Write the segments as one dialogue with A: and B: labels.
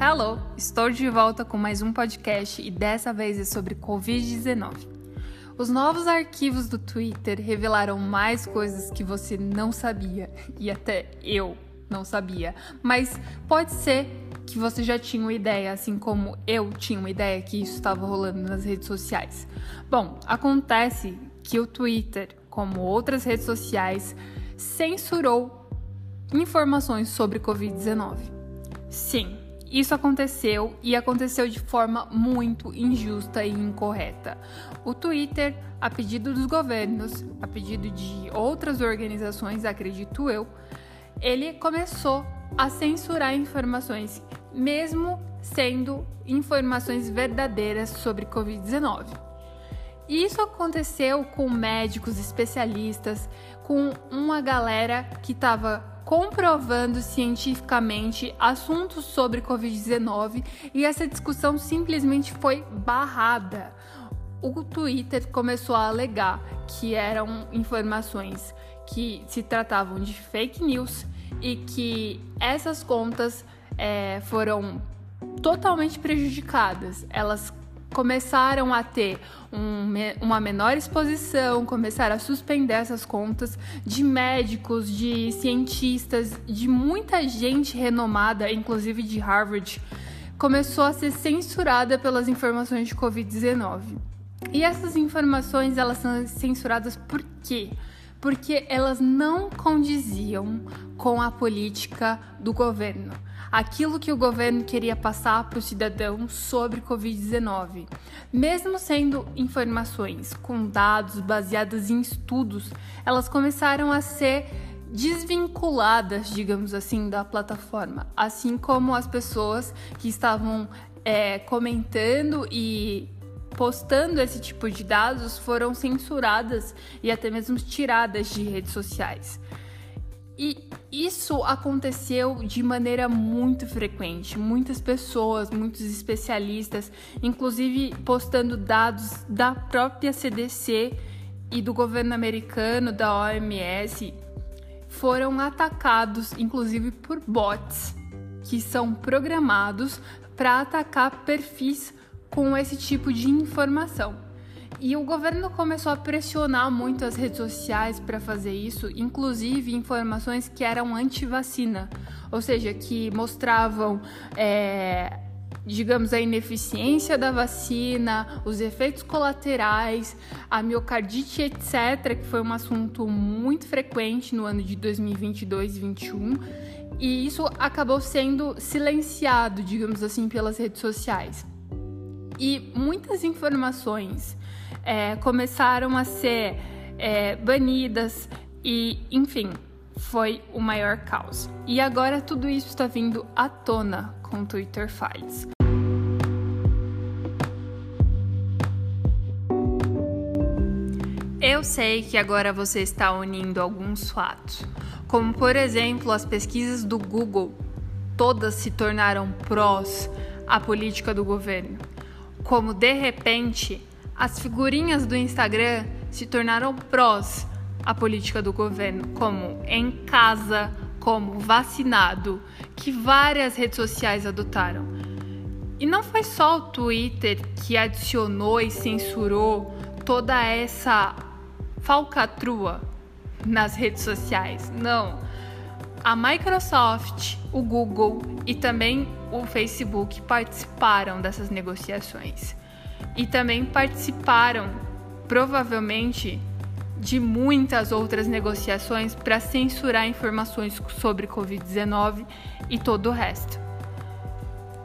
A: Hello! Estou de volta com mais um podcast e dessa vez é sobre Covid-19. Os novos arquivos do Twitter revelaram mais coisas que você não sabia e até eu não sabia, mas pode ser que você já tinha uma ideia, assim como eu tinha uma ideia que isso estava rolando nas redes sociais. Bom, acontece que o Twitter, como outras redes sociais, censurou informações sobre Covid-19. Sim, isso aconteceu e aconteceu de forma muito injusta e incorreta. O Twitter, a pedido dos governos, a pedido de outras organizações, acredito eu, ele começou a censurar informações, mesmo sendo informações verdadeiras sobre Covid-19. Isso aconteceu com médicos especialistas, com uma galera que estava comprovando cientificamente assuntos sobre Covid-19 e essa discussão simplesmente foi barrada. O Twitter começou a alegar que eram informações que se tratavam de fake news e que essas contas é, foram totalmente prejudicadas. Elas começaram a ter um, uma menor exposição, começaram a suspender essas contas de médicos, de cientistas, de muita gente renomada, inclusive de Harvard, começou a ser censurada pelas informações de Covid-19. E essas informações elas são censuradas por quê? Porque elas não condiziam com a política do governo aquilo que o governo queria passar para o cidadão sobre Covid-19. Mesmo sendo informações com dados baseados em estudos, elas começaram a ser desvinculadas, digamos assim, da plataforma, assim como as pessoas que estavam é, comentando e postando esse tipo de dados foram censuradas e até mesmo tiradas de redes sociais. E isso aconteceu de maneira muito frequente. Muitas pessoas, muitos especialistas, inclusive postando dados da própria CDC e do governo americano, da OMS, foram atacados, inclusive por bots que são programados para atacar perfis com esse tipo de informação. E o governo começou a pressionar muito as redes sociais para fazer isso, inclusive informações que eram anti-vacina, ou seja, que mostravam. É, digamos, a ineficiência da vacina, os efeitos colaterais, a miocardite, etc., que foi um assunto muito frequente no ano de 2022 e 2021, e isso acabou sendo silenciado, digamos assim, pelas redes sociais. E muitas informações é, começaram a ser é, banidas e, enfim, foi o maior caos. E agora tudo isso está vindo à tona com Twitter Files. Eu sei que agora você está unindo alguns fatos, como por exemplo as pesquisas do Google, todas se tornaram prós à política do governo. Como de repente as figurinhas do Instagram se tornaram prós à política do governo, como em casa, como vacinado, que várias redes sociais adotaram. E não foi só o Twitter que adicionou e censurou toda essa falcatrua nas redes sociais. Não. A Microsoft, o Google e também o Facebook participaram dessas negociações e também participaram, provavelmente, de muitas outras negociações para censurar informações sobre Covid-19 e todo o resto.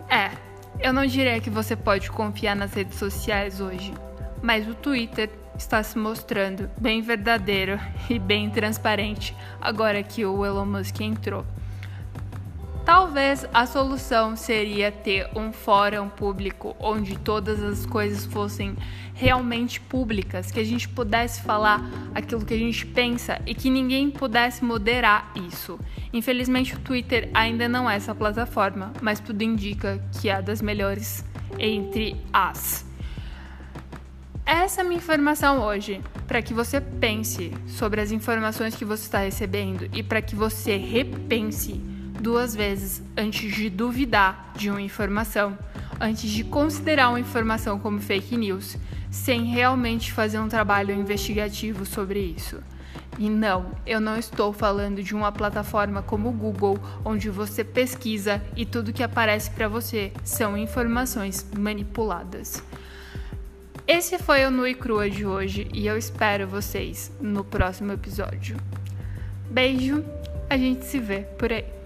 A: É, eu não diria que você pode confiar nas redes sociais hoje, mas o Twitter está se mostrando bem verdadeiro e bem transparente agora que o Elon Musk entrou. Talvez a solução seria ter um fórum público onde todas as coisas fossem realmente públicas, que a gente pudesse falar aquilo que a gente pensa e que ninguém pudesse moderar isso. Infelizmente, o Twitter ainda não é essa plataforma, mas tudo indica que é das melhores entre as. Essa é a minha informação hoje, para que você pense sobre as informações que você está recebendo e para que você repense duas vezes antes de duvidar de uma informação, antes de considerar uma informação como fake news, sem realmente fazer um trabalho investigativo sobre isso. E não, eu não estou falando de uma plataforma como o Google, onde você pesquisa e tudo que aparece para você são informações manipuladas. Esse foi o Nui Crua de hoje e eu espero vocês no próximo episódio. Beijo, a gente se vê por aí.